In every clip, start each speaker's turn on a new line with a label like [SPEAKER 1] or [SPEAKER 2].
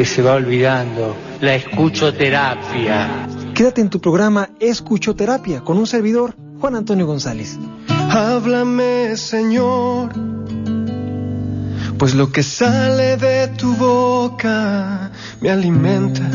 [SPEAKER 1] que se va olvidando, la escuchoterapia.
[SPEAKER 2] Quédate en tu programa Escuchoterapia con un servidor, Juan Antonio González.
[SPEAKER 3] Háblame, Señor, pues lo que sale de tu boca me alimenta,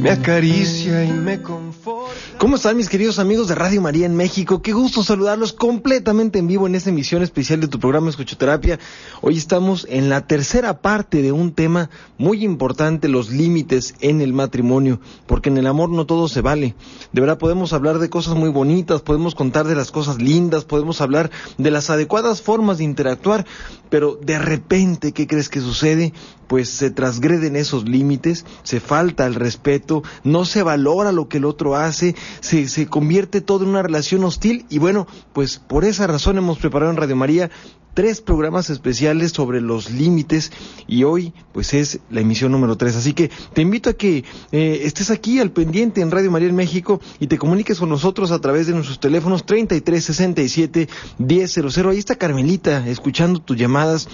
[SPEAKER 3] me acaricia y me conforta.
[SPEAKER 2] ¿Cómo están mis queridos amigos de Radio María en México? Qué gusto saludarlos completamente en vivo en esta emisión especial de tu programa Escuchoterapia. Hoy estamos en la tercera parte de un tema muy importante, los límites en el matrimonio, porque en el amor no todo se vale. De verdad podemos hablar de cosas muy bonitas, podemos contar de las cosas lindas, podemos hablar de las adecuadas formas de interactuar, pero de repente, ¿qué crees que sucede? Pues se transgreden esos límites, se falta el respeto, no se valora lo que el otro hace, se, se convierte todo en una relación hostil y bueno, pues por esa razón hemos preparado en Radio María tres programas especiales sobre los límites y hoy pues es la emisión número tres. Así que te invito a que eh, estés aquí al pendiente en Radio María en México y te comuniques con nosotros a través de nuestros teléfonos 3367 1000. Ahí está Carmelita escuchando tus llamadas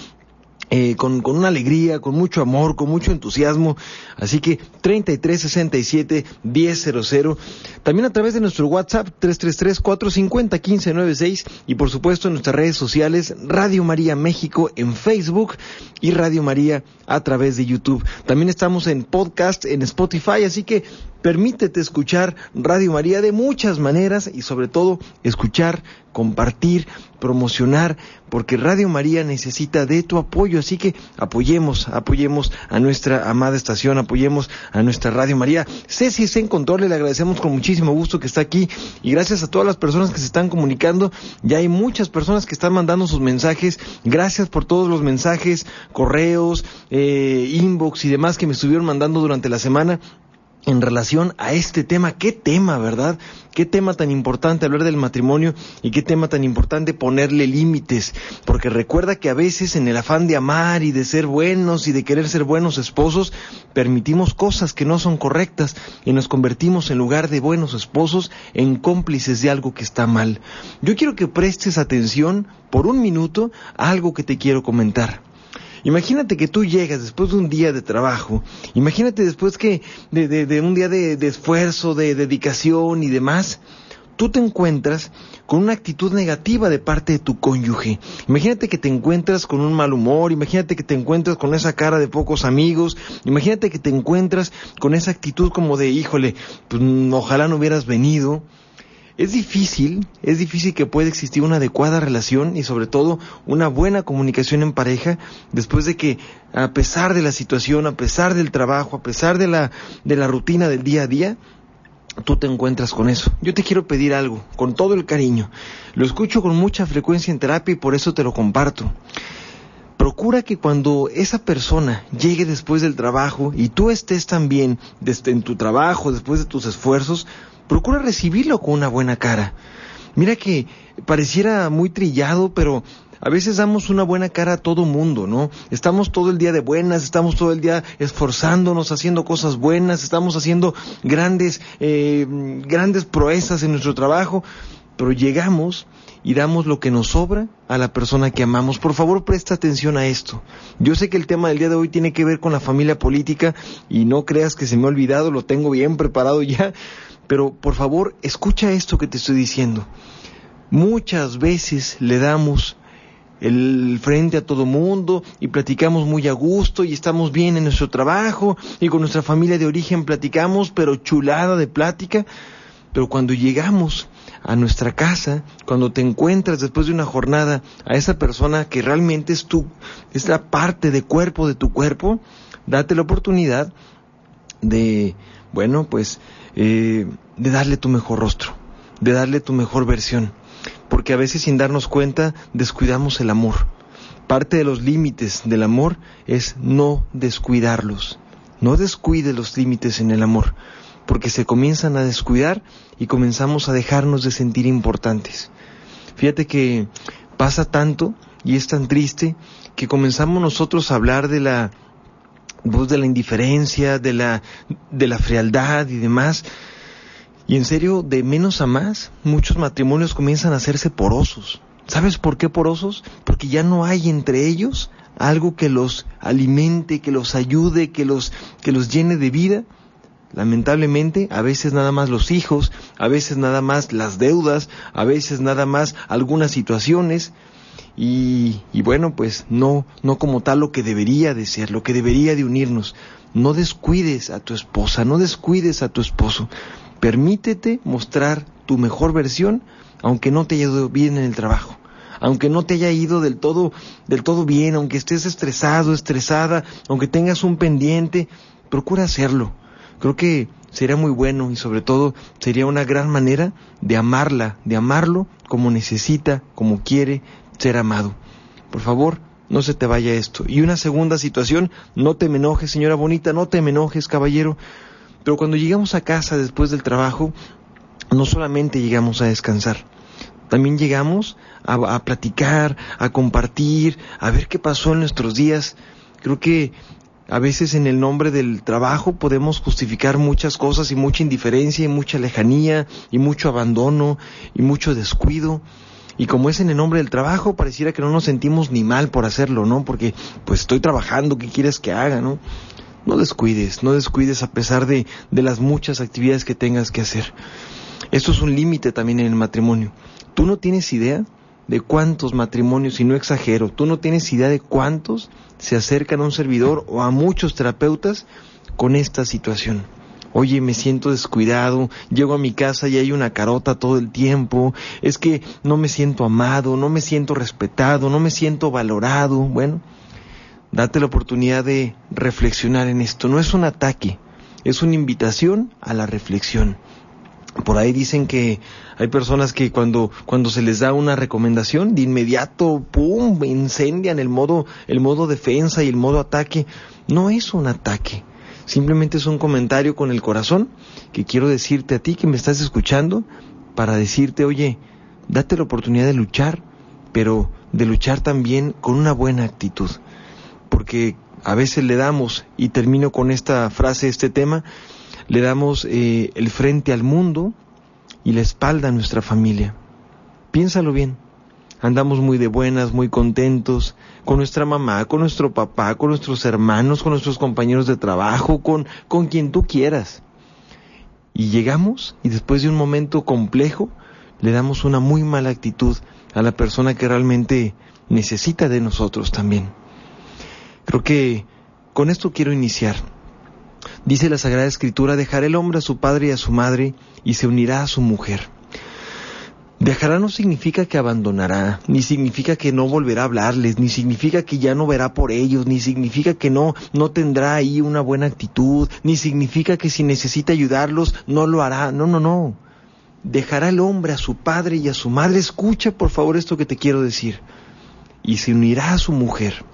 [SPEAKER 2] eh, con, con, una alegría, con mucho amor, con mucho entusiasmo. Así que 3367 1000. También a través de nuestro WhatsApp 333 450 1596 y por supuesto en nuestras redes sociales Radio María México en Facebook y Radio María a través de YouTube. También estamos en podcast en Spotify, así que permítete escuchar Radio María de muchas maneras y sobre todo escuchar, compartir, promocionar, porque Radio María necesita de tu apoyo, así que apoyemos, apoyemos a nuestra amada estación, apoyemos a nuestra Radio María. Ceci se encontró, le agradecemos con muchísimo gusto que está aquí. Y gracias a todas las personas que se están comunicando, ya hay muchas personas que están mandando sus mensajes, gracias por todos los mensajes, correos, eh, inbox y demás que me estuvieron mandando durante la semana en relación a este tema. ¿Qué tema, verdad? Qué tema tan importante hablar del matrimonio y qué tema tan importante ponerle límites. Porque recuerda que a veces en el afán de amar y de ser buenos y de querer ser buenos esposos, permitimos cosas que no son correctas y nos convertimos en lugar de buenos esposos en cómplices de algo que está mal. Yo quiero que prestes atención por un minuto a algo que te quiero comentar. Imagínate que tú llegas después de un día de trabajo, imagínate después que de, de, de un día de, de esfuerzo, de dedicación y demás, tú te encuentras con una actitud negativa de parte de tu cónyuge. Imagínate que te encuentras con un mal humor, imagínate que te encuentras con esa cara de pocos amigos, imagínate que te encuentras con esa actitud como de, híjole, pues ojalá no hubieras venido. Es difícil, es difícil que pueda existir una adecuada relación y sobre todo una buena comunicación en pareja después de que a pesar de la situación, a pesar del trabajo, a pesar de la, de la rutina del día a día, tú te encuentras con eso. Yo te quiero pedir algo, con todo el cariño. Lo escucho con mucha frecuencia en terapia y por eso te lo comparto. Procura que cuando esa persona llegue después del trabajo y tú estés también desde en tu trabajo, después de tus esfuerzos, procura recibirlo con una buena cara. Mira que pareciera muy trillado, pero a veces damos una buena cara a todo mundo, ¿no? Estamos todo el día de buenas, estamos todo el día esforzándonos, haciendo cosas buenas, estamos haciendo grandes, eh, grandes proezas en nuestro trabajo, pero llegamos y damos lo que nos sobra a la persona que amamos. Por favor, presta atención a esto. Yo sé que el tema del día de hoy tiene que ver con la familia política y no creas que se me ha olvidado, lo tengo bien preparado ya, pero por favor, escucha esto que te estoy diciendo. Muchas veces le damos el frente a todo mundo y platicamos muy a gusto y estamos bien en nuestro trabajo y con nuestra familia de origen platicamos, pero chulada de plática. Pero cuando llegamos a nuestra casa, cuando te encuentras después de una jornada a esa persona que realmente es tu, es la parte de cuerpo de tu cuerpo, date la oportunidad de, bueno, pues, eh, de darle tu mejor rostro, de darle tu mejor versión, porque a veces sin darnos cuenta descuidamos el amor. Parte de los límites del amor es no descuidarlos. No descuide los límites en el amor, porque se comienzan a descuidar y comenzamos a dejarnos de sentir importantes. Fíjate que pasa tanto y es tan triste que comenzamos nosotros a hablar de la voz de la indiferencia, de la de la frialdad y demás. Y en serio, de menos a más, muchos matrimonios comienzan a hacerse porosos. ¿Sabes por qué porosos? Porque ya no hay entre ellos algo que los alimente, que los ayude, que los que los llene de vida Lamentablemente, a veces nada más los hijos, a veces nada más las deudas, a veces nada más algunas situaciones y, bueno, pues no, no como tal lo que debería de ser, lo que debería de unirnos. No descuides a tu esposa, no descuides a tu esposo. Permítete mostrar tu mejor versión, aunque no te haya ido bien en el trabajo, aunque no te haya ido del todo, del todo bien, aunque estés estresado, estresada, aunque tengas un pendiente, procura hacerlo Creo que sería muy bueno y sobre todo sería una gran manera de amarla, de amarlo como necesita, como quiere ser amado. Por favor, no se te vaya esto. Y una segunda situación, no te me enojes, señora bonita, no te me enojes, caballero. Pero cuando llegamos a casa después del trabajo, no solamente llegamos a descansar, también llegamos a, a platicar, a compartir, a ver qué pasó en nuestros días. Creo que a veces en el nombre del trabajo podemos justificar muchas cosas y mucha indiferencia y mucha lejanía y mucho abandono y mucho descuido. Y como es en el nombre del trabajo, pareciera que no nos sentimos ni mal por hacerlo, ¿no? Porque pues estoy trabajando, ¿qué quieres que haga, no? No descuides, no descuides a pesar de, de las muchas actividades que tengas que hacer. Esto es un límite también en el matrimonio. Tú no tienes idea de cuántos matrimonios, y no exagero, tú no tienes idea de cuántos se acercan a un servidor o a muchos terapeutas con esta situación. Oye, me siento descuidado, llego a mi casa y hay una carota todo el tiempo, es que no me siento amado, no me siento respetado, no me siento valorado. Bueno, date la oportunidad de reflexionar en esto. No es un ataque, es una invitación a la reflexión. Por ahí dicen que hay personas que cuando, cuando se les da una recomendación, de inmediato, pum, incendian el modo, el modo defensa y el modo ataque. No es un ataque. Simplemente es un comentario con el corazón que quiero decirte a ti que me estás escuchando para decirte, oye, date la oportunidad de luchar, pero de luchar también con una buena actitud. Porque a veces le damos, y termino con esta frase, este tema, le damos eh, el frente al mundo, y la espalda a nuestra familia. Piénsalo bien. Andamos muy de buenas, muy contentos, con nuestra mamá, con nuestro papá, con nuestros hermanos, con nuestros compañeros de trabajo, con, con quien tú quieras. Y llegamos y después de un momento complejo, le damos una muy mala actitud a la persona que realmente necesita de nosotros también. Creo que con esto quiero iniciar. Dice la Sagrada Escritura, dejará el hombre a su padre y a su madre y se unirá a su mujer. Dejará no significa que abandonará, ni significa que no volverá a hablarles, ni significa que ya no verá por ellos, ni significa que no, no tendrá ahí una buena actitud, ni significa que si necesita ayudarlos no lo hará. No, no, no. Dejará el hombre a su padre y a su madre. Escucha por favor esto que te quiero decir. Y se unirá a su mujer.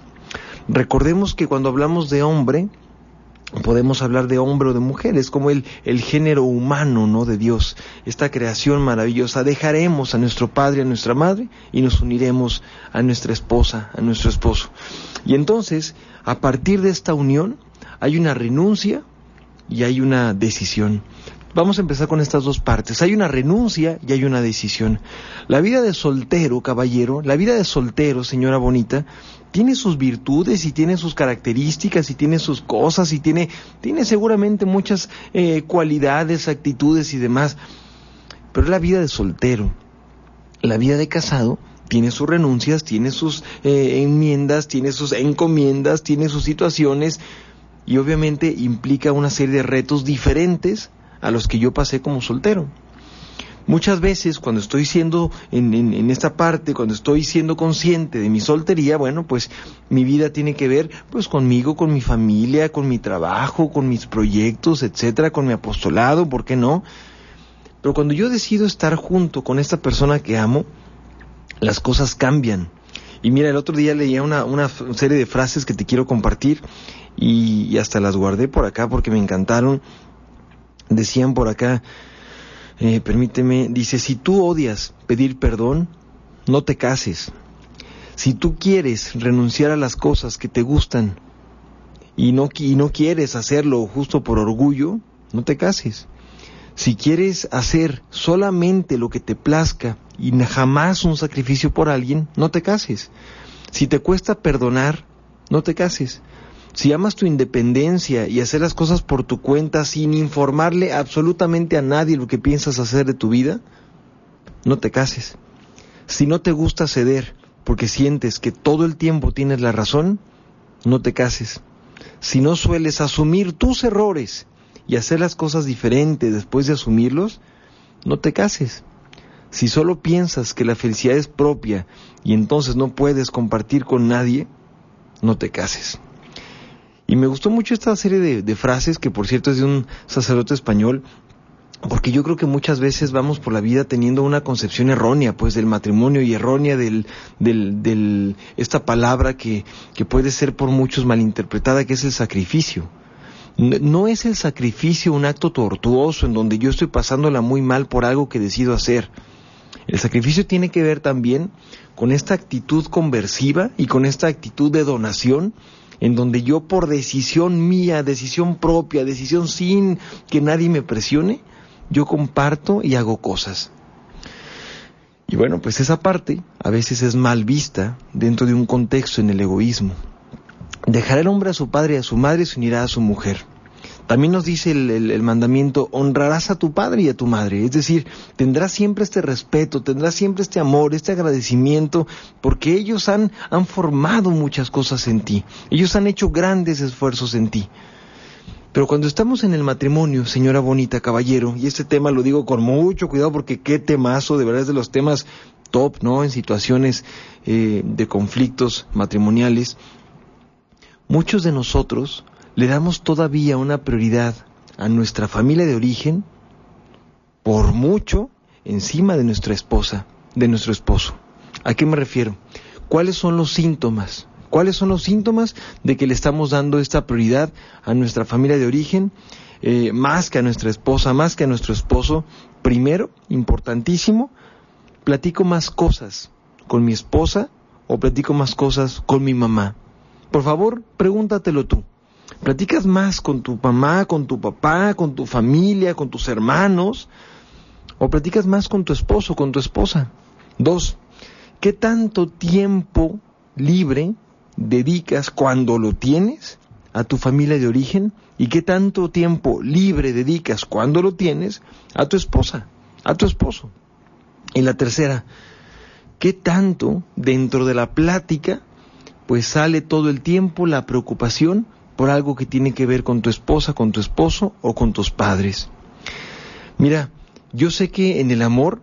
[SPEAKER 2] Recordemos que cuando hablamos de hombre, podemos hablar de hombre o de mujer, es como el, el género humano, ¿no? De Dios, esta creación maravillosa. Dejaremos a nuestro padre, a nuestra madre y nos uniremos a nuestra esposa, a nuestro esposo. Y entonces, a partir de esta unión, hay una renuncia y hay una decisión. Vamos a empezar con estas dos partes. Hay una renuncia y hay una decisión. La vida de soltero, caballero, la vida de soltero, señora bonita, tiene sus virtudes y tiene sus características y tiene sus cosas y tiene, tiene seguramente muchas eh, cualidades, actitudes y demás. Pero la vida de soltero. La vida de casado tiene sus renuncias, tiene sus eh, enmiendas, tiene sus encomiendas, tiene sus situaciones y obviamente implica una serie de retos diferentes a los que yo pasé como soltero. Muchas veces cuando estoy siendo en, esta parte, cuando estoy siendo consciente de mi soltería, bueno, pues mi vida tiene que ver pues conmigo, con mi familia, con mi trabajo, con mis proyectos, etcétera, con mi apostolado, ¿por qué no? Pero cuando yo decido estar junto con esta persona que amo, las cosas cambian. Y mira, el otro día leía una, una serie de frases que te quiero compartir y hasta las guardé por acá porque me encantaron Decían por acá, eh, permíteme, dice, si tú odias pedir perdón, no te cases. Si tú quieres renunciar a las cosas que te gustan y no, y no quieres hacerlo justo por orgullo, no te cases. Si quieres hacer solamente lo que te plazca y jamás un sacrificio por alguien, no te cases. Si te cuesta perdonar, no te cases. Si amas tu independencia y hacer las cosas por tu cuenta sin informarle absolutamente a nadie lo que piensas hacer de tu vida, no te cases. Si no te gusta ceder porque sientes que todo el tiempo tienes la razón, no te cases. Si no sueles asumir tus errores y hacer las cosas diferentes después de asumirlos, no te cases. Si solo piensas que la felicidad es propia y entonces no puedes compartir con nadie, no te cases. Y me gustó mucho esta serie de, frases, que por cierto es de un sacerdote español, porque yo creo que muchas veces vamos por la vida teniendo una concepción errónea, pues, del matrimonio y errónea del, del, esta palabra que, que puede ser por muchos malinterpretada, que es el sacrificio. No es el sacrificio un acto tortuoso en donde yo estoy pasándola muy mal por algo que decido hacer. El sacrificio tiene que ver también con esta actitud conversiva y con esta actitud de donación en donde yo por decisión mía, decisión propia, decisión sin que nadie me presione, yo comparto y hago cosas. Y bueno, pues esa parte a veces es mal vista dentro de un contexto en el egoísmo. Dejar el hombre a su padre y a su madre se unirá a su mujer. También nos dice el, mandamiento, honrarás a tu padre y a tu madre. Es decir, tendrás siempre este respeto, tendrás siempre este amor, este agradecimiento, porque ellos han, formado muchas cosas en ti. Ellos han hecho grandes esfuerzos en ti. Pero cuando estamos en el matrimonio, señora bonita, caballero, y este tema lo digo con mucho cuidado porque qué temazo, de verdad es de los temas top, ¿no? En situaciones eh, de conflictos matrimoniales, muchos de nosotros le damos todavía una prioridad a nuestra familia de origen por mucho encima de nuestra esposa, de nuestro esposo. ¿A qué me refiero? ¿Cuáles son los síntomas? ¿Cuáles son los síntomas de que le estamos dando esta prioridad a nuestra familia de origen eh, más que a nuestra esposa, más que a nuestro esposo? Primero, importantísimo, platico más cosas con mi esposa o platico más cosas con mi mamá. Por favor, pregúntatelo tú. Platicas más con tu mamá, con tu papá, con tu familia, con tus hermanos, o platicas más con tu esposo, con tu esposa. Dos, ¿qué tanto tiempo libre dedicas cuando lo tienes a tu familia de origen? ¿Y qué tanto tiempo libre dedicas cuando lo tienes a tu esposa, a tu esposo? Y la tercera, ¿qué tanto dentro de la plática pues sale todo el tiempo la preocupación por algo que tiene que ver con tu esposa, con tu esposo o con tus padres. Mira, yo sé que en el amor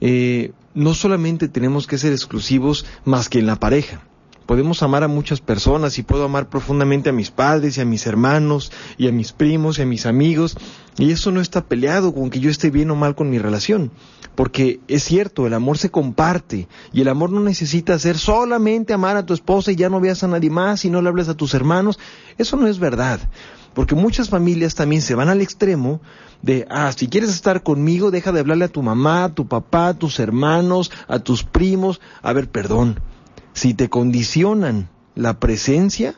[SPEAKER 2] eh, no solamente tenemos que ser exclusivos más que en la pareja. Podemos amar a muchas personas y puedo amar profundamente a mis padres y a mis hermanos y a mis primos y a mis amigos y eso no está peleado con que yo esté bien o mal con mi relación. Porque es cierto, el amor se comparte y el amor no necesita ser solamente amar a tu esposa y ya no veas a nadie más y no le hables a tus hermanos. Eso no es verdad. Porque muchas familias también se van al extremo de, ah, si quieres estar conmigo, deja de hablarle a tu mamá, a tu papá, a tus hermanos, a tus primos. A ver, perdón, si te condicionan la presencia,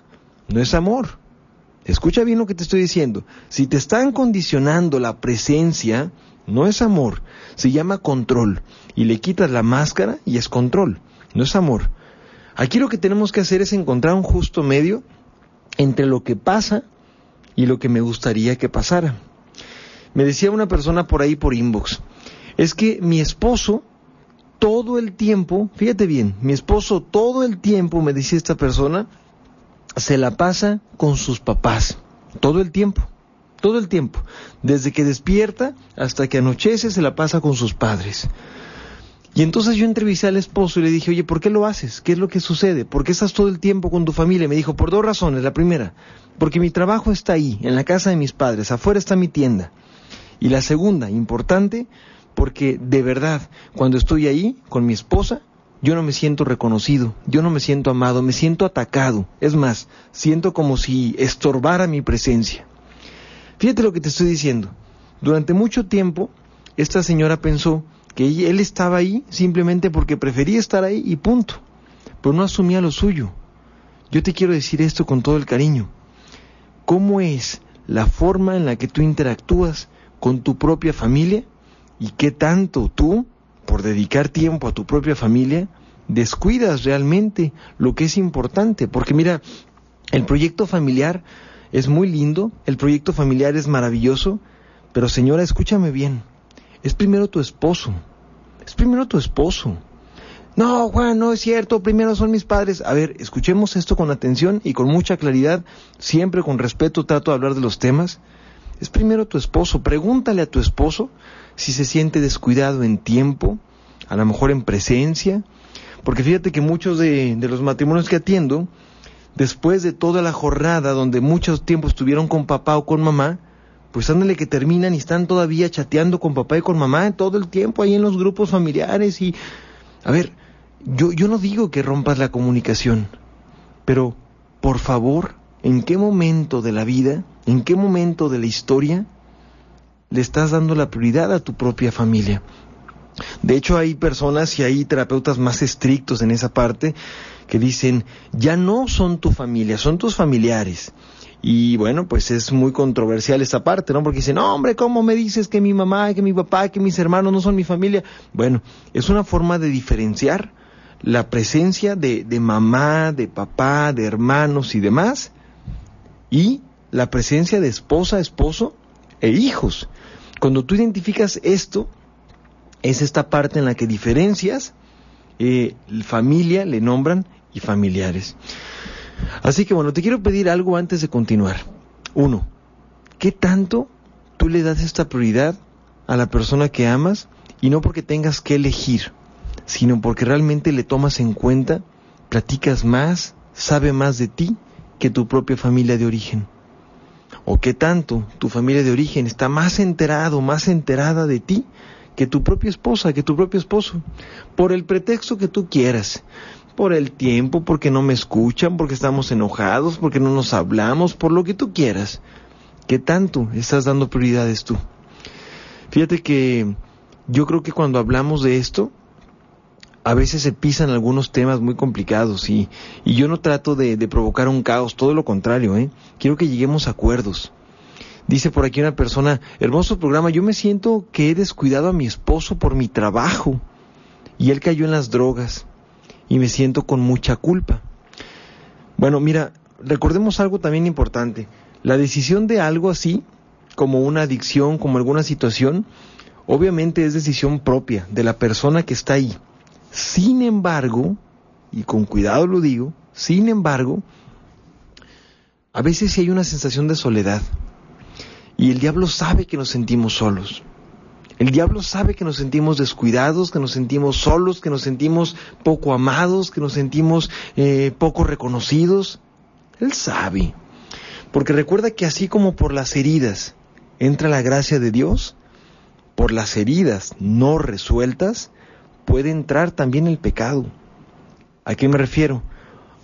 [SPEAKER 2] no es amor. Escucha bien lo que te estoy diciendo. Si te están condicionando la presencia, no es amor. Se llama control. Y le quitas la máscara y es control. No es amor. Aquí lo que tenemos que hacer es encontrar un justo medio entre lo que pasa y lo que me gustaría que pasara. Me decía una persona por ahí por inbox, es que mi esposo todo el tiempo, fíjate bien, mi esposo todo el tiempo, me decía esta persona, se la pasa con sus papás, todo el tiempo, todo el tiempo, desde que despierta hasta que anochece se la pasa con sus padres. Y entonces yo entrevisté al esposo y le dije, oye, ¿por qué lo haces? ¿Qué es lo que sucede? ¿Por qué estás todo el tiempo con tu familia? me dijo, por dos razones. La primera, porque mi trabajo está ahí, en la casa de mis padres, afuera está mi tienda. Y la segunda, importante, porque de verdad, cuando estoy ahí con mi esposa, yo no me siento reconocido, yo no me siento amado, me siento atacado. Es más, siento como si estorbara mi presencia. Fíjate lo que te estoy diciendo. Durante mucho tiempo, esta señora pensó que él estaba ahí simplemente porque prefería estar ahí y punto, pero no asumía lo suyo. Yo te quiero decir esto con todo el cariño. ¿Cómo es la forma en la que tú interactúas con tu propia familia y qué tanto tú, por dedicar tiempo a tu propia familia, descuidas realmente lo que es importante? Porque mira, el proyecto familiar es muy lindo, el proyecto familiar es maravilloso, pero señora, escúchame bien, es primero tu esposo, es primero tu esposo. No, Juan, no es cierto, primero son mis padres. A ver, escuchemos esto con atención y con mucha claridad, siempre con respeto trato de hablar de los temas. Es primero tu esposo, pregúntale a tu esposo si se siente descuidado en tiempo, a lo mejor en presencia, porque fíjate que muchos de, de los matrimonios que atiendo, después de toda la jornada donde muchos tiempos estuvieron con papá o con mamá, pues ándale que terminan y están todavía chateando con papá y con mamá todo el tiempo ahí en los grupos familiares y... A ver, yo, yo no digo que rompas la comunicación, pero por favor, ¿en qué momento de la vida, en qué momento de la historia le estás dando la prioridad a tu propia familia? De hecho, hay personas y hay terapeutas más estrictos en esa parte que dicen, ya no son tu familia, son tus familiares. Y bueno, pues es muy controversial esa parte, ¿no? Porque dicen, hombre, ¿cómo me dices que mi mamá, que mi papá, que mis hermanos no son mi familia? Bueno, es una forma de diferenciar la presencia de, de mamá, de papá, de hermanos y demás, y la presencia de esposa, esposo e hijos. Cuando tú identificas esto, es esta parte en la que diferencias eh, familia, le nombran, y familiares. Así que bueno, te quiero pedir algo antes de continuar. Uno, ¿qué tanto tú le das esta prioridad a la persona que amas? Y no porque tengas que elegir, sino porque realmente le tomas en cuenta, platicas más, sabe más de ti que tu propia familia de origen. O qué tanto tu familia de origen está más enterado, más enterada de ti que tu propia esposa, que tu propio esposo, por el pretexto que tú quieras por el tiempo, porque no me escuchan, porque estamos enojados, porque no nos hablamos, por lo que tú quieras. ¿Qué tanto estás dando prioridades tú? Fíjate que yo creo que cuando hablamos de esto, a veces se pisan algunos temas muy complicados y, y yo no trato de, de, provocar un caos, todo lo contrario, ¿eh? quiero que lleguemos a acuerdos. Dice por aquí una persona, hermoso programa, yo me siento que he descuidado a mi esposo por mi trabajo y él cayó en las drogas y me siento con mucha culpa. Bueno, mira, recordemos algo también importante. La decisión de algo así, como una adicción, como alguna situación, obviamente es decisión propia de la persona que está ahí. Sin embargo, y con cuidado lo digo, sin embargo, a veces sí hay una sensación de soledad. Y el diablo sabe que nos sentimos solos. El diablo sabe que nos sentimos descuidados, que nos sentimos solos, que nos sentimos poco amados, que nos sentimos eh, poco reconocidos. Él sabe. Porque recuerda que así como por las heridas entra la gracia de Dios, por las heridas no resueltas puede entrar también el pecado. ¿A qué me refiero?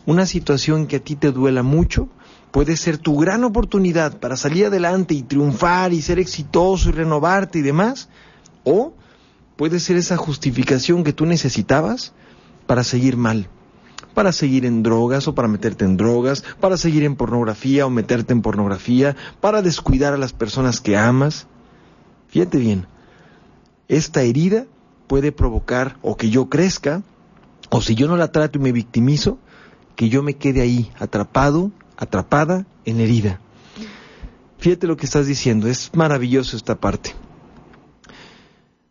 [SPEAKER 2] Una situación que a ti te duela mucho puede ser tu gran oportunidad para salir adelante y triunfar y ser exitoso y renovarte y demás, o puede ser esa justificación que tú necesitabas para seguir mal, para seguir en drogas o para meterte en drogas, para seguir en pornografía o meterte en pornografía, para descuidar a las personas que amas. Fíjate bien, esta herida puede provocar o que yo crezca, o si yo no la trato y me victimizo, que yo me quede ahí atrapado, atrapada en herida. Fíjate lo que estás diciendo, es maravilloso esta parte.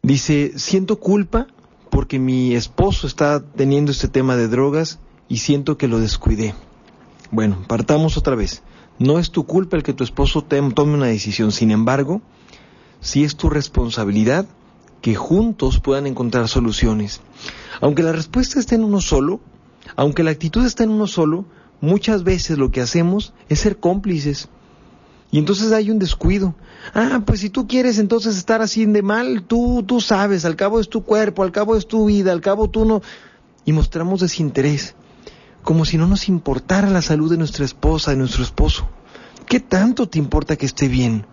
[SPEAKER 2] Dice, siento culpa porque mi esposo está teniendo este tema de drogas y siento que lo descuidé. Bueno, partamos otra vez. No es tu culpa el que tu esposo tome una decisión, sin embargo, sí es tu responsabilidad que juntos puedan encontrar soluciones. Aunque la respuesta esté en uno solo, aunque la actitud esté en uno solo, muchas veces lo que hacemos es ser cómplices. Y entonces hay un descuido. Ah, pues si tú quieres entonces estar así de mal, tú, tú sabes, al cabo es tu cuerpo, al cabo es tu vida, al cabo tú no. Y mostramos desinterés, como si no nos importara la salud de nuestra esposa, de nuestro esposo. ¿Qué tanto te importa que esté bien?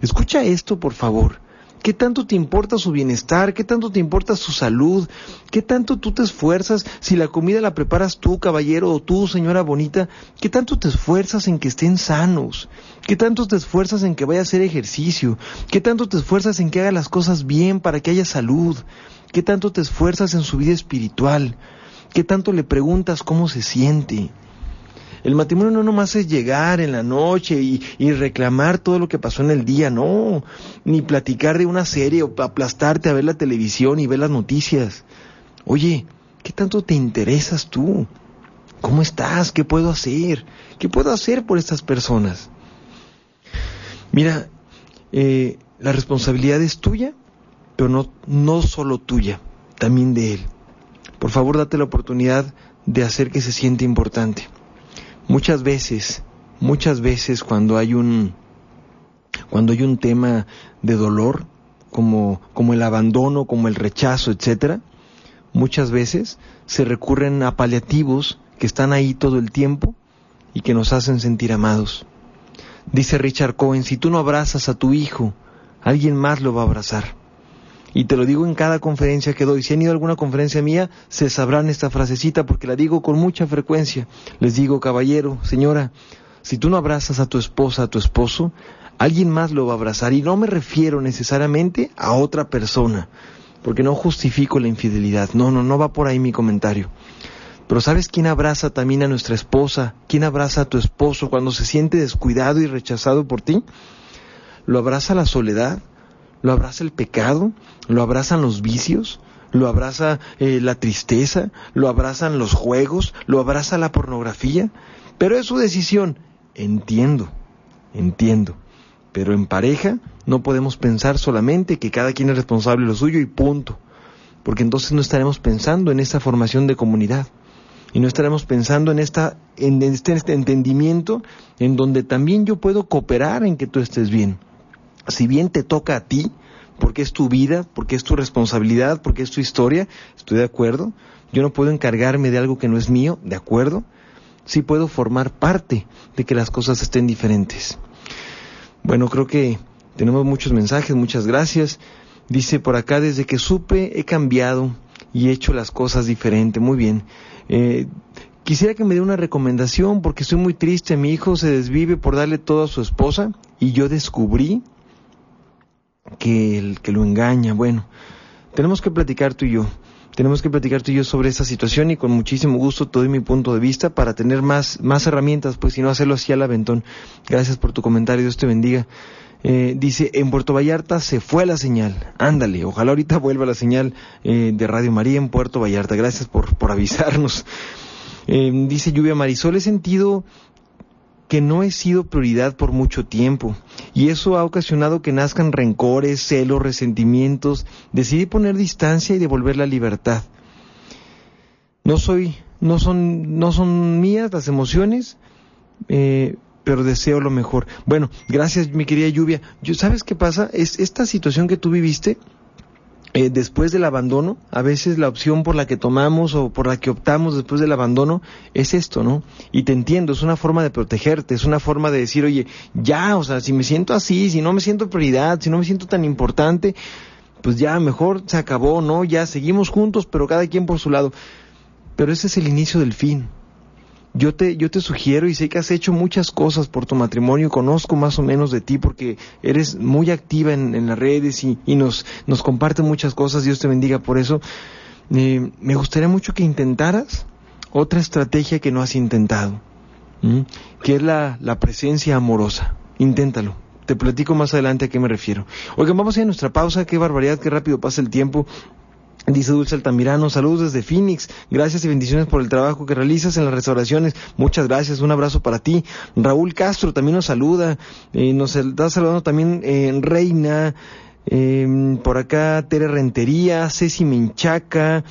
[SPEAKER 2] Escucha esto, por favor. ¿Qué tanto te importa su bienestar? ¿Qué tanto te importa su salud? ¿Qué tanto tú te esfuerzas si la comida la preparas tú, caballero, o tú, señora bonita? ¿Qué tanto te esfuerzas en que estén sanos? ¿Qué tanto te esfuerzas en que vaya a hacer ejercicio? ¿Qué tanto te esfuerzas en que haga las cosas bien para que haya salud? ¿Qué tanto te esfuerzas en su vida espiritual? ¿Qué tanto le preguntas cómo se siente? El matrimonio no nomás es llegar en la noche y, reclamar todo lo que pasó en el día, no, ni platicar de una serie o aplastarte a ver la televisión y ver las noticias. Oye, ¿qué tanto te interesas tú? ¿Cómo estás? ¿Qué puedo hacer? ¿Qué puedo hacer por estas personas? Mira, eh, la responsabilidad es tuya, pero no, no solo tuya, también de él. Por favor, date la oportunidad de hacer que se siente importante. Muchas veces, muchas veces cuando hay un cuando hay un tema de dolor, como, como el abandono, como el rechazo, etcétera, muchas veces se recurren a paliativos que están ahí todo el tiempo y que nos hacen sentir amados. Dice Richard Cohen, si tú no abrazas a tu hijo, alguien más lo va a abrazar. Y te lo digo en cada conferencia que doy. Si han ido a alguna conferencia mía, se sabrán esta frasecita porque la digo con mucha frecuencia. Les digo, caballero, señora, si tú no abrazas a tu esposa, a tu esposo, alguien más lo va a abrazar. Y no me refiero necesariamente a otra persona, porque no justifico la infidelidad. No, no, no va por ahí mi comentario. Pero ¿sabes quién abraza también a nuestra esposa? ¿Quién abraza a tu esposo cuando se siente descuidado y rechazado por ti? Lo abraza la soledad, lo abraza el pecado, lo abrazan los vicios, lo abraza eh, la tristeza, lo abrazan los juegos, lo abraza la pornografía, pero es su decisión. Entiendo, entiendo. Pero en pareja no podemos pensar solamente que cada quien es responsable de lo suyo y punto. Porque entonces no estaremos pensando en esta formación de comunidad. Y no estaremos pensando en, esta, en este, este entendimiento en donde también yo puedo cooperar en que tú estés bien si bien te toca a ti, porque es tu vida, porque es tu responsabilidad, porque es tu historia, estoy de acuerdo. Yo no puedo encargarme de algo que no es mío, de acuerdo. Sí puedo formar parte de que las cosas estén diferentes. Bueno, creo que tenemos muchos mensajes, muchas gracias. Dice por acá, desde que supe he cambiado y he hecho las cosas diferente. Muy bien. Eh, quisiera que me dé una recomendación porque estoy muy triste. Mi hijo se desvive por darle todo a su esposa y yo descubrí que, el, que lo engaña. Bueno, tenemos que platicar tú y yo. Tenemos que platicar tú y yo sobre esta situación y con muchísimo gusto te doy mi punto de vista para tener más, más herramientas, pues si no hacerlo así al aventón. Gracias por tu comentario, Dios te bendiga. Eh, dice, en Puerto Vallarta se fue la señal. Ándale, ojalá ahorita vuelva la señal eh, de Radio María en Puerto Vallarta. Gracias por, por avisarnos. Eh, dice Lluvia Marisol, he sentido que no he sido prioridad por mucho tiempo y eso ha ocasionado que nazcan rencores, celos, resentimientos. Decidí poner distancia y devolver la libertad. No soy, no son, no son mías las emociones, eh, pero deseo lo mejor. Bueno, gracias mi querida Lluvia. ¿Sabes qué pasa? Es esta situación que tú viviste eh, después del abandono, a veces la opción por la que tomamos o por la que optamos después del abandono es esto, ¿no? Y te entiendo, es una forma de protegerte, es una forma de decir, oye, ya, o sea, si me siento así, si no me siento prioridad, si no me siento tan importante, pues ya, mejor se acabó, ¿no? Ya seguimos juntos, pero cada quien por su lado. Pero ese es el inicio del fin yo te, yo te sugiero y sé que has hecho muchas cosas por tu matrimonio, conozco más o menos de ti porque eres muy activa en, las redes y, nos, nos comparte muchas cosas, Dios te bendiga por eso. Eh, me gustaría mucho que intentaras otra estrategia que no has intentado, que es la, la presencia amorosa. Inténtalo. Te platico más adelante a qué me refiero. Oigan, vamos a ir a nuestra pausa. Qué barbaridad, qué rápido pasa el tiempo. Dice Dulce Altamirano, saludos desde Phoenix, gracias y bendiciones por el trabajo que realizas en las restauraciones, muchas gracias, un abrazo para ti. Raúl Castro también nos saluda, eh, nos está saludando también en Reina, em, por acá Tere Rentería, Ceci Menchaca,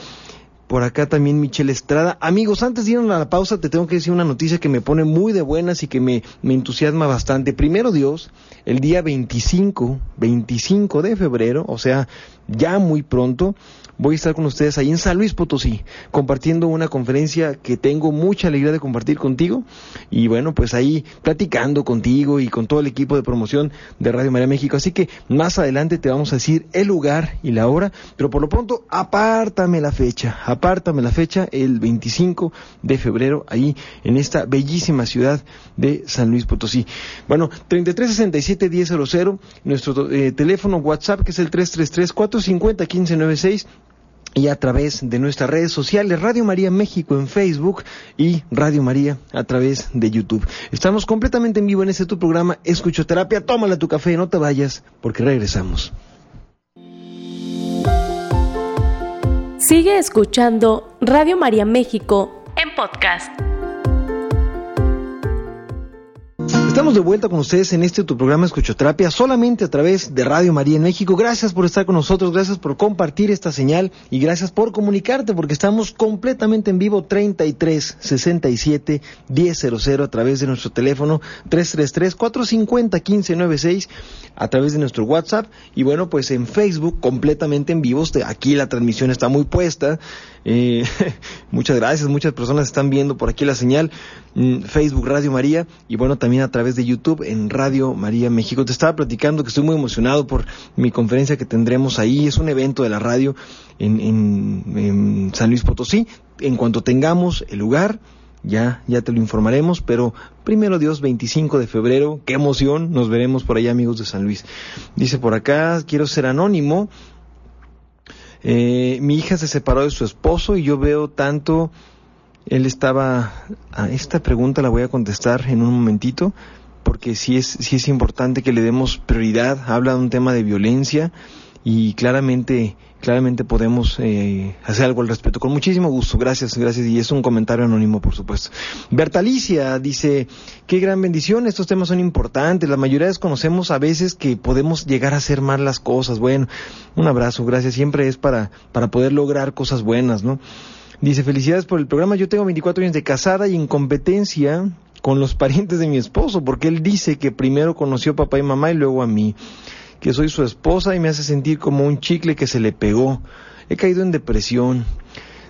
[SPEAKER 2] por acá también Michelle Estrada. Amigos, antes de ir a la pausa, te tengo que decir una noticia que me pone muy de buenas y que me, me entusiasma bastante. Primero Dios, el día 25, 25 de febrero, o sea, ya muy pronto, voy a estar con ustedes ahí en San Luis Potosí, compartiendo una conferencia que tengo mucha alegría de compartir contigo y bueno, pues ahí platicando contigo y con todo el equipo de promoción de Radio María México. Así que más adelante te vamos a decir el lugar y la hora, pero por lo pronto apártame la fecha, la fecha el 25 de febrero ahí en esta bellísima ciudad de San Luis Potosí. Bueno, 3367 1000, nuestro eh, teléfono WhatsApp que es el 333 450 1596 y a través de nuestras redes sociales, Radio María México en Facebook y Radio María a través de YouTube. Estamos completamente en vivo en este tu programa Escuchoterapia. Tómala tu café, no te vayas, porque regresamos.
[SPEAKER 4] Sigue escuchando Radio María México en podcast.
[SPEAKER 2] Estamos de vuelta con ustedes en este tu programa Escuchoterapia solamente a través de Radio María en México. Gracias por estar con nosotros, gracias por compartir esta señal y gracias por comunicarte porque estamos completamente en vivo 33 67 1000 a través de nuestro teléfono 333 450 1596 a través de nuestro WhatsApp y bueno, pues en Facebook completamente en vivo. Aquí la transmisión está muy puesta. Eh, muchas gracias, muchas personas están viendo por aquí la señal. Mm, Facebook Radio María y bueno, también a través de YouTube en Radio María México. Te estaba platicando que estoy muy emocionado por mi conferencia que tendremos ahí. Es un evento de la radio en, en San Luis Potosí. En cuanto tengamos el lugar, ya, ya te lo informaremos, pero primero Dios, 25 de febrero, qué emoción, nos veremos por allá amigos de San Luis. Dice por acá, quiero ser anónimo. Eh, mi hija se separó de su esposo y yo veo tanto él estaba, a esta pregunta la voy a contestar en un momentito, porque sí es, sí es importante que le demos prioridad. Habla de un tema de violencia y claramente, claramente podemos eh, hacer algo al respecto. Con muchísimo gusto, gracias, gracias. Y es un comentario anónimo, por supuesto. Bertalicia dice, qué gran bendición, estos temas son importantes. La mayoría desconocemos a veces que podemos llegar a hacer mal las cosas. Bueno, un abrazo, gracias. Siempre es para, para poder lograr cosas buenas, ¿no? Dice, felicidades por el programa. Yo tengo 24 años de casada y en competencia con los parientes de mi esposo, porque él dice que primero conoció a papá y mamá y luego a mí, que soy su esposa y me hace sentir como un chicle que se le pegó. He caído en depresión.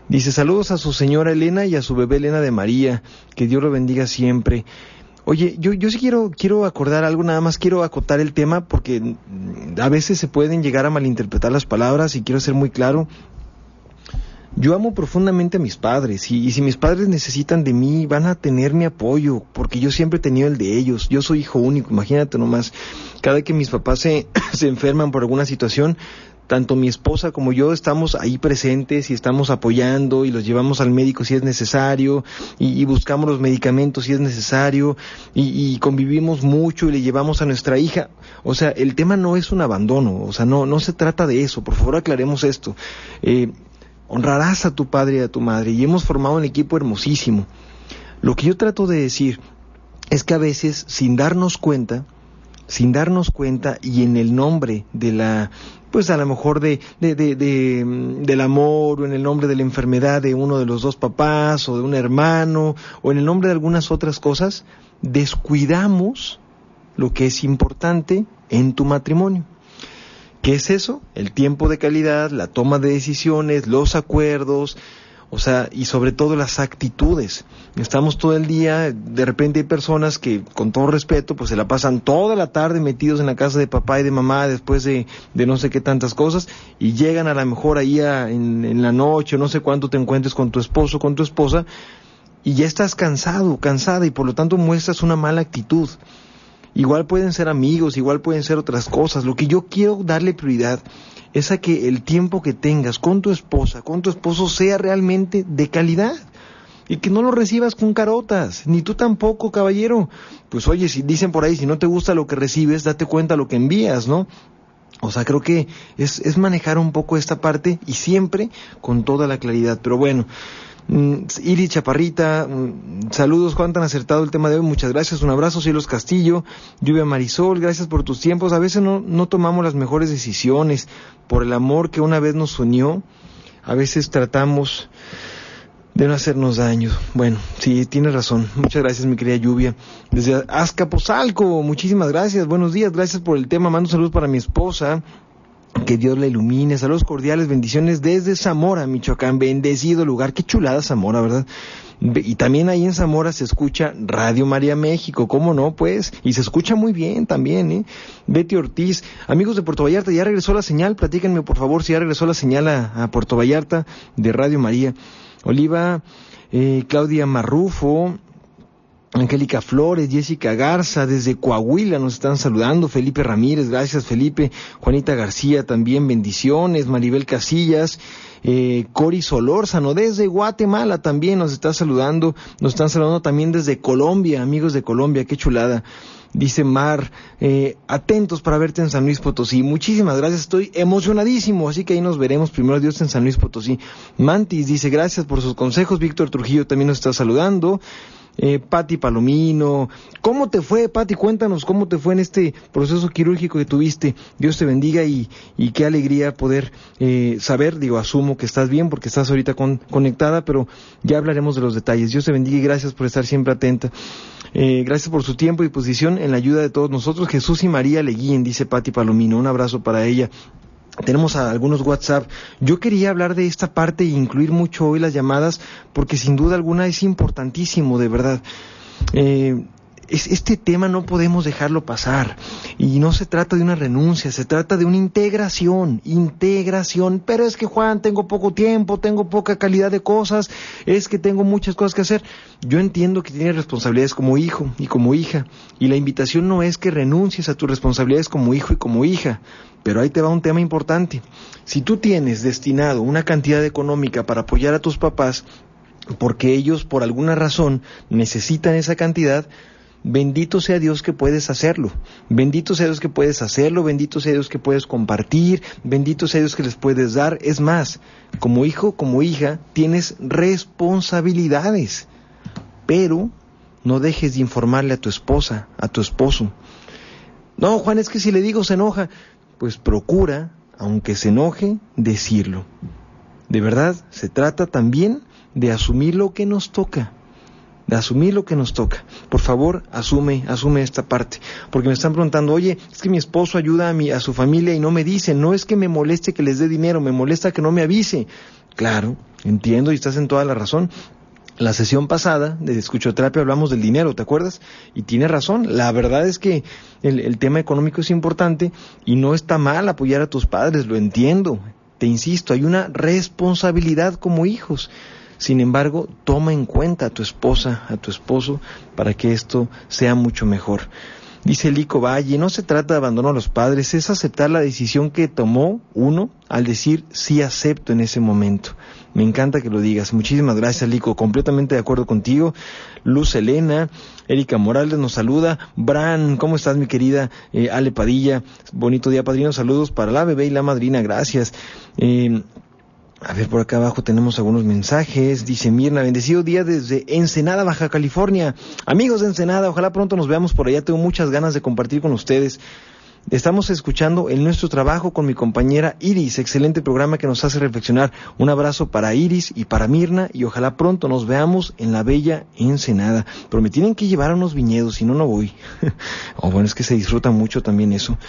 [SPEAKER 2] Dice, saludos a su señora Elena y a su bebé Elena de María, que Dios lo bendiga siempre. Oye, yo, yo sí quiero, quiero acordar algo, nada más quiero acotar el tema porque a veces se pueden llegar a malinterpretar las palabras y quiero ser muy claro. Yo amo profundamente a mis padres y, si mis padres necesitan de mí van a tener mi apoyo porque yo siempre he tenido el de ellos. Yo soy hijo único, imagínate nomás. Cada que mis papás se, se enferman por alguna situación, tanto mi esposa como yo estamos ahí presentes y estamos apoyando y los llevamos al médico si es necesario y, buscamos los medicamentos si es necesario y, convivimos mucho y le llevamos a nuestra hija. O sea, el tema no es un abandono, o sea, no, no se trata de eso, por favor aclaremos esto. Eh, honrarás a tu padre y a tu madre y hemos formado un equipo hermosísimo. Lo que yo trato de decir es que a veces, sin darnos cuenta, sin darnos cuenta y en el nombre de la, pues a lo mejor de, de, de, del amor o en el nombre de la enfermedad de uno de los dos papás o de un hermano o en el nombre de algunas otras cosas, descuidamos lo que es importante en tu matrimonio. ¿Qué es eso? El tiempo de calidad, la toma de decisiones, los acuerdos, o sea, y sobre todo las actitudes. Estamos todo el día, de repente hay personas que, con todo respeto, pues se la pasan toda la tarde metidos en la casa de papá y de mamá después de, de no sé qué tantas cosas y llegan a lo mejor ahí en, en la noche, no sé cuánto te encuentres con tu esposo, con tu esposa, y ya estás cansado, cansada y por lo tanto muestras una mala actitud. Igual pueden ser amigos, igual pueden ser otras cosas. Lo que yo quiero darle prioridad es a que el tiempo que tengas con tu esposa, con tu esposo, sea realmente de calidad. Y que no lo recibas con carotas, ni tú tampoco, caballero. Pues oye, si dicen por ahí, si no te gusta lo que recibes, date cuenta lo que envías, ¿no? O sea, creo que es, es manejar un poco esta parte y siempre con toda la claridad. Pero bueno, Iri Chaparrita, mm, saludos Juan, tan acertado el tema de hoy, muchas gracias, un abrazo, Cielos Castillo, Lluvia Marisol, gracias por tus tiempos, a veces no, no tomamos las mejores decisiones por el amor que una vez nos unió, a veces tratamos de no hacernos daño. Bueno, sí, tienes razón. Muchas gracias, mi querida Lluvia. Desde Azcapotzalco, muchísimas gracias. Buenos días, gracias por el tema. Mando saludos para mi esposa. Que Dios la ilumine. Saludos cordiales, bendiciones desde Zamora, Michoacán. Bendecido lugar. Qué chulada Zamora, ¿verdad? Y también ahí en Zamora se escucha Radio María México, ¿cómo no? Pues, y se escucha muy bien también, ¿eh? Betty Ortiz, amigos de Puerto Vallarta, ya regresó la señal, platíquenme por favor si ya regresó la señal a, Puerto Vallarta de Radio María. Oliva, eh, Claudia Marrufo, Angélica Flores, Jessica Garza, desde Coahuila nos están saludando, Felipe Ramírez, gracias Felipe, Juanita García también, bendiciones, Maribel Casillas, eh, Cori Solórzano, desde Guatemala también nos está saludando, nos están saludando también desde Colombia, amigos de Colombia, qué chulada. Dice Mar, eh, atentos para verte en San Luis Potosí. Muchísimas gracias, estoy emocionadísimo, así que ahí nos veremos primero Dios en San Luis Potosí. Mantis dice, gracias por sus consejos. Víctor Trujillo también nos está saludando eh, Patti Palomino. ¿Cómo te fue, Patti? Cuéntanos cómo te fue en este proceso quirúrgico que tuviste. Dios te bendiga y, y qué alegría poder eh, saber, digo, asumo que estás bien porque estás ahorita conectada, pero ya hablaremos de los detalles. Dios te bendiga y gracias por estar siempre atenta. Eh, gracias por su tiempo y posición en la ayuda de todos nosotros. Jesús y María le guíen, dice Patti Palomino. Un abrazo para ella. Tenemos algunos WhatsApp. Yo quería hablar de esta parte e incluir mucho hoy las llamadas porque sin duda alguna es importantísimo, de verdad. Eh, este tema no podemos dejarlo pasar. Y no se trata de una renuncia, se trata de una integración, integración. Pero es que Juan, tengo poco tiempo, tengo poca calidad de cosas, es que tengo muchas cosas que hacer. Yo entiendo que tienes responsabilidades como hijo y como hija. Y la invitación no es que renuncies a tus responsabilidades como hijo y como hija. Pero ahí te va un tema importante. Si tú tienes destinado una cantidad económica para apoyar a tus papás, porque ellos por alguna razón necesitan esa cantidad, Bendito sea Dios que puedes hacerlo. Bendito sea Dios que puedes hacerlo. Bendito sea Dios que puedes compartir. Bendito sea Dios que les puedes dar. Es más, como hijo, como hija, tienes responsabilidades. Pero no dejes de informarle a tu esposa, a tu esposo. No, Juan, es que si le digo se enoja. Pues procura, aunque se enoje, decirlo. De verdad, se trata también de asumir lo que nos toca de asumir lo que nos toca. Por favor, asume, asume esta parte. Porque me están preguntando, oye, es que mi esposo ayuda a, mi, a su familia y no me dice, no es que me moleste que les dé dinero, me molesta que no me avise. Claro, entiendo y estás en toda la razón. La sesión pasada de escuchoterapia hablamos del dinero, ¿te acuerdas? Y tiene razón, la verdad es que el, el tema económico es importante y no está mal apoyar a tus padres, lo entiendo. Te insisto, hay una responsabilidad como hijos. Sin embargo, toma en cuenta a tu esposa, a tu esposo, para que esto sea mucho mejor. Dice Lico Valle, no se trata de abandonar a los padres, es aceptar la decisión que tomó uno al decir sí acepto en ese momento. Me encanta que lo digas. Muchísimas gracias, Lico. Completamente de acuerdo contigo. Luz Elena, Erika Morales nos saluda. Bran, ¿cómo estás, mi querida eh, Ale Padilla? Bonito día, padrino. Saludos para la bebé y la madrina. Gracias. Eh, a ver, por acá abajo tenemos algunos mensajes. Dice Mirna, bendecido día desde Ensenada, Baja California. Amigos de Ensenada, ojalá pronto nos veamos por allá. Tengo muchas ganas de compartir con ustedes. Estamos escuchando en nuestro trabajo con mi compañera Iris, excelente programa que nos hace reflexionar. Un abrazo para Iris y para Mirna y ojalá pronto nos veamos en la bella Ensenada. Pero me tienen que llevar a unos viñedos, si no, no voy. oh, bueno, es que se disfruta mucho también eso.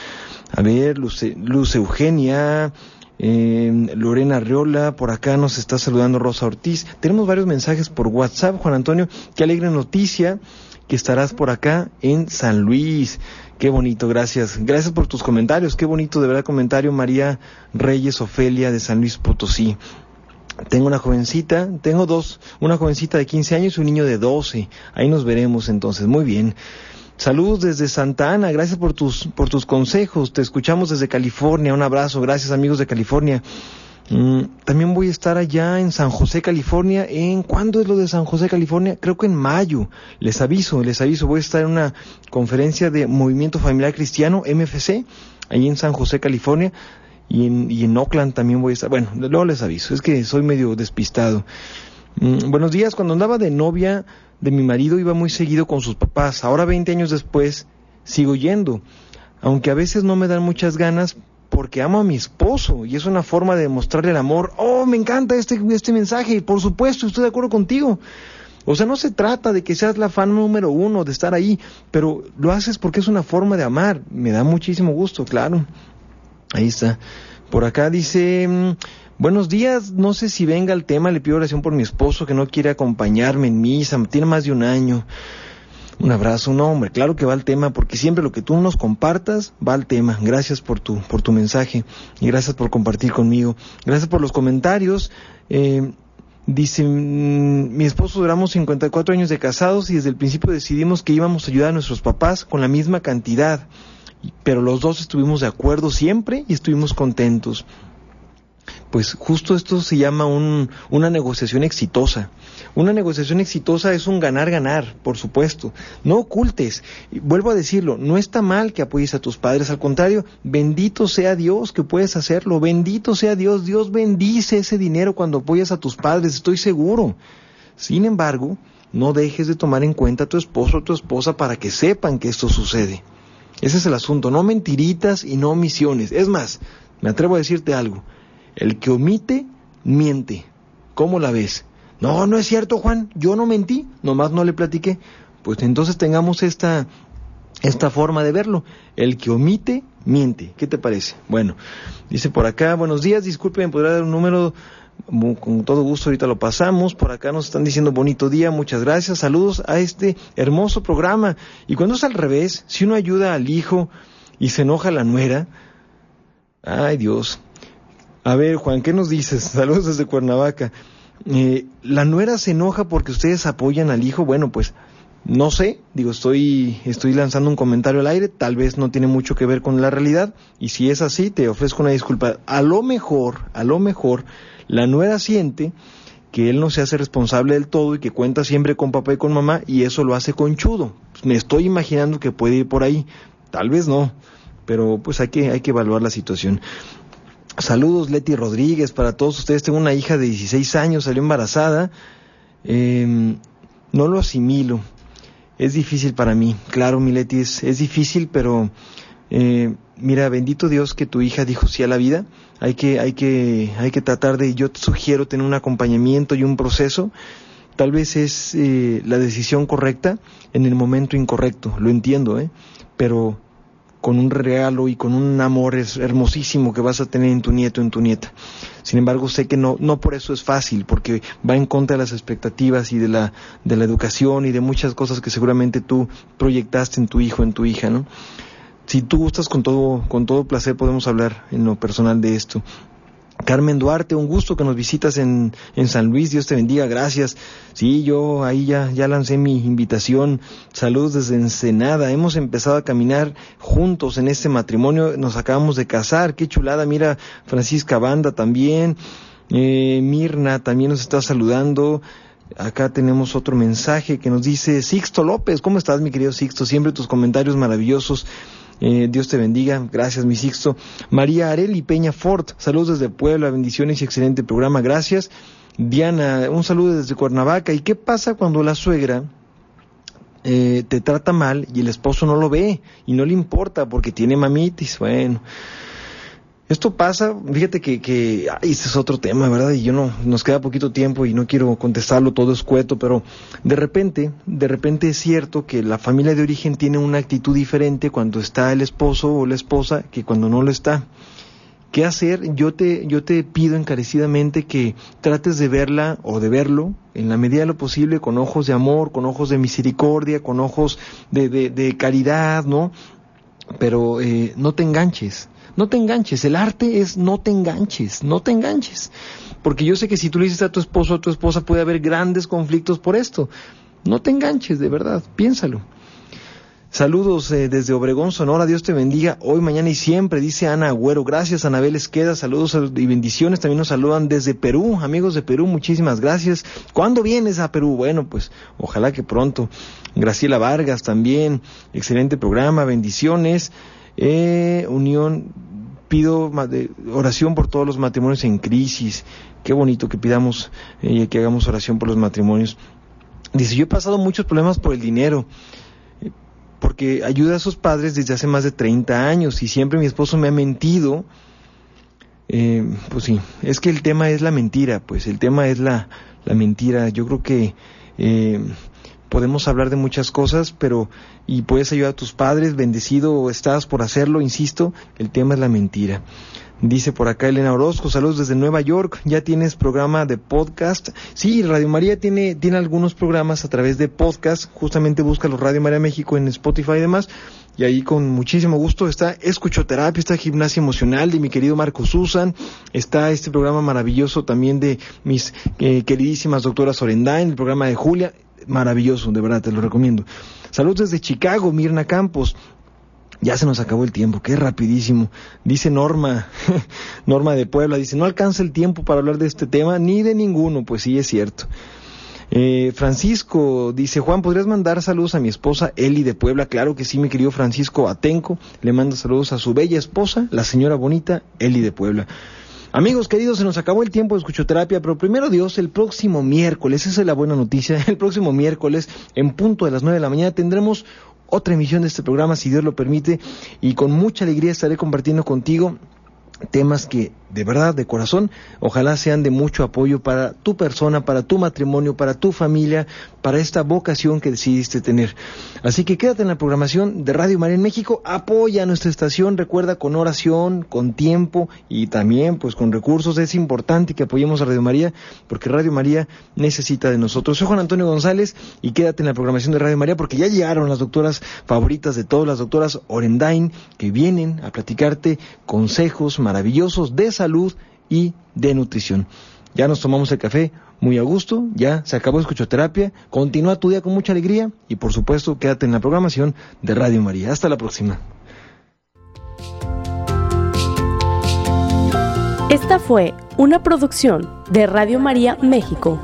[SPEAKER 2] A ver, Luz, Luz Eugenia, eh, Lorena Riola, por acá nos está saludando Rosa Ortiz. Tenemos varios mensajes por WhatsApp, Juan Antonio. Qué alegre noticia que estarás por acá en San Luis. Qué bonito, gracias. Gracias por tus comentarios. Qué bonito, de verdad, comentario. María Reyes Ofelia de San Luis Potosí. Tengo una jovencita, tengo dos, una jovencita de 15 años y un niño de 12. Ahí nos veremos entonces. Muy bien. Saludos desde Santa Ana, gracias por tus, por tus consejos, te escuchamos desde California, un abrazo, gracias amigos de California. Mm, también voy a estar allá en San José, California. ¿En cuándo es lo de San José, California? Creo que en mayo. Les aviso, les aviso. Voy a estar en una conferencia de Movimiento Familiar Cristiano, MFC, ahí en San José, California. Y en, y en Oakland también voy a estar. Bueno, luego les aviso. Es que soy medio despistado. Mm, buenos días. Cuando andaba de novia, de mi marido iba muy seguido con sus papás. Ahora 20 años después sigo yendo. Aunque a veces no me dan muchas ganas, porque amo a mi esposo y es una forma de demostrarle el amor. Oh, me encanta este, este mensaje, por supuesto, estoy de acuerdo contigo. O sea, no se trata de que seas la fan número uno, de estar ahí, pero lo haces porque es una forma de amar. Me da muchísimo gusto, claro. Ahí está. Por acá dice, mm, buenos días, no sé si venga el tema, le pido oración por mi esposo que no quiere acompañarme en misa, tiene más de un año. Un abrazo, no hombre, claro que va al tema, porque siempre lo que tú nos compartas va al tema. Gracias por tu, por tu mensaje y gracias por compartir conmigo. Gracias por los comentarios. Eh, Dice, mm, mi esposo duramos 54 años de casados y desde el principio decidimos que íbamos a ayudar a nuestros papás con la misma cantidad, pero los dos estuvimos de acuerdo siempre y estuvimos contentos pues justo esto se llama un, una negociación exitosa. Una negociación exitosa es un ganar-ganar, por supuesto. No ocultes, vuelvo a decirlo, no está mal que apoyes a tus padres, al contrario, bendito sea Dios que puedes hacerlo, bendito sea Dios, Dios bendice ese dinero cuando apoyas a tus padres, estoy seguro. Sin embargo, no dejes de tomar en cuenta a tu esposo o tu esposa para que sepan que esto sucede. Ese es el asunto, no mentiritas y no omisiones. Es más, me atrevo a decirte algo, el que omite, miente. ¿Cómo la ves? No, no es cierto, Juan. Yo no mentí, nomás no le platiqué. Pues entonces tengamos esta, esta forma de verlo. El que omite, miente. ¿Qué te parece? Bueno, dice por acá, buenos días, disculpen, podrá dar un número, con todo gusto ahorita lo pasamos. Por acá nos están diciendo bonito día, muchas gracias, saludos a este hermoso programa. Y cuando es al revés, si uno ayuda al hijo y se enoja la nuera, ay Dios, a ver, Juan, ¿qué nos dices? Saludos desde Cuernavaca. Eh, la nuera se enoja porque ustedes apoyan al hijo. Bueno, pues no sé, digo, estoy, estoy lanzando un comentario al aire, tal vez no tiene mucho que ver con la realidad, y si es así, te ofrezco una disculpa. A lo mejor, a lo mejor, la nuera siente que él no se hace responsable del todo y que cuenta siempre con papá y con mamá, y eso lo hace conchudo. Me estoy imaginando que puede ir por ahí, tal vez no, pero pues hay que, hay que evaluar la situación. Saludos Leti Rodríguez para todos ustedes. Tengo una hija de 16 años, salió embarazada. Em, no lo asimilo. Es difícil para mí. Claro, mi Leti, es, difícil, pero eh, mira, bendito Dios que tu hija dijo sí a la vida. Hay que, hay que, hay que tratar de, yo te sugiero tener un acompañamiento y un proceso. Tal vez es eh, la decisión correcta en el momento incorrecto, lo entiendo, ¿eh? Pero con un regalo y con un amor hermosísimo que vas a tener en tu nieto, en tu nieta. Sin embargo, sé que no, no por eso es fácil, porque va en contra de las expectativas y de la, de la educación y de muchas cosas que seguramente tú proyectaste en tu hijo, en tu hija, ¿no? Si tú gustas con todo, con todo placer podemos hablar en lo personal de esto. Carmen Duarte, un gusto que nos visitas en, en, San Luis, Dios te bendiga, gracias. Sí, yo ahí ya, ya lancé mi invitación. Saludos desde Ensenada. Hemos empezado a caminar juntos en este matrimonio, nos acabamos de casar, qué chulada. Mira, Francisca Banda también, eh, Mirna también nos está saludando. Acá tenemos otro mensaje que nos dice Sixto López, ¿cómo estás mi querido Sixto? Siempre tus comentarios maravillosos. Eh, Dios te bendiga. Gracias, mi Sixto. María Areli Peña Fort, saludos desde Puebla, bendiciones y excelente programa. Gracias. Diana, un saludo desde Cuernavaca. ¿Y qué pasa cuando la suegra eh, te trata mal y el esposo no lo ve y no le importa porque tiene mamitis? Bueno. Esto pasa, fíjate que, que ay, este es otro tema, ¿verdad? Y yo no, nos queda poquito tiempo y no quiero contestarlo todo escueto, pero de repente, de repente es cierto que la familia de origen tiene una actitud diferente cuando está el esposo o la esposa que cuando no lo está. ¿Qué hacer? Yo te, yo te pido encarecidamente que trates de verla o de verlo en la medida de lo posible con ojos de amor, con ojos de misericordia, con ojos de, de, de caridad, ¿no? Pero eh, no te enganches no te enganches, el arte es no te enganches, no te enganches. Porque yo sé que si tú le dices a tu esposo o a tu esposa puede haber grandes conflictos por esto. No te enganches, de verdad, piénsalo. Saludos eh, desde Obregón, Sonora, Dios te bendiga hoy, mañana y siempre, dice Ana Agüero. Gracias, Anabel Esqueda, saludos y bendiciones. También nos saludan desde Perú, amigos de Perú, muchísimas gracias. ¿Cuándo vienes a Perú? Bueno, pues ojalá que pronto. Graciela Vargas también, excelente programa, bendiciones. Eh, unión, pido oración por todos los matrimonios en crisis. Qué bonito que pidamos y eh, que hagamos oración por los matrimonios. Dice, yo he pasado muchos problemas por el dinero. porque ayuda a sus padres desde hace más de 30 años y siempre mi esposo me ha mentido. Eh, pues sí, es que el tema es la mentira, pues el tema es la, la mentira. Yo creo que eh, podemos hablar de muchas cosas, pero y puedes ayudar a tus padres, bendecido estás por hacerlo, insisto, el tema es la mentira. Dice por acá Elena Orozco, saludos desde Nueva York, ya tienes programa de podcast. Sí, Radio María tiene, tiene algunos programas a través de podcast, justamente busca los Radio María México en Spotify y demás, y ahí con muchísimo gusto está Escuchoterapia, está Gimnasia Emocional de mi querido Marco Susan, está este programa maravilloso también de mis eh, queridísimas doctoras Orendain, el programa de Julia, maravilloso, de verdad, te lo recomiendo. Saludos desde Chicago, Mirna Campos. Ya se nos acabó el tiempo, qué rapidísimo. Dice Norma, Norma de Puebla, dice, no alcanza el tiempo para hablar de este tema ni de ninguno, pues sí, es cierto. Eh, Francisco dice, Juan, ¿podrías mandar saludos a mi esposa Eli de Puebla? Claro que sí, mi querido Francisco Atenco. Le manda saludos a su bella esposa, la señora bonita Eli de Puebla. Amigos queridos, se nos acabó el tiempo de escuchoterapia, pero primero Dios, el próximo miércoles, esa es la buena noticia, el próximo miércoles, en punto de las nueve de la mañana, tendremos otra emisión de este programa, si Dios lo permite, y con mucha alegría estaré compartiendo contigo temas que de verdad, de corazón, ojalá sean de mucho apoyo para tu persona, para tu matrimonio, para tu familia, para esta vocación que decidiste tener. Así que quédate en la programación de Radio María en México, apoya a nuestra estación, recuerda con oración, con tiempo y también pues con recursos. Es importante que apoyemos a Radio María porque Radio María necesita de nosotros. Soy Juan Antonio González y quédate en la programación de Radio María porque ya llegaron las doctoras favoritas de todas las doctoras Orendain que vienen a platicarte consejos maravillosos de salud y de nutrición. Ya nos tomamos el café muy a gusto, ya se acabó escuchoterapia, continúa tu día con mucha alegría y por supuesto quédate en la programación de Radio María. Hasta la próxima.
[SPEAKER 4] Esta fue una producción de Radio María México.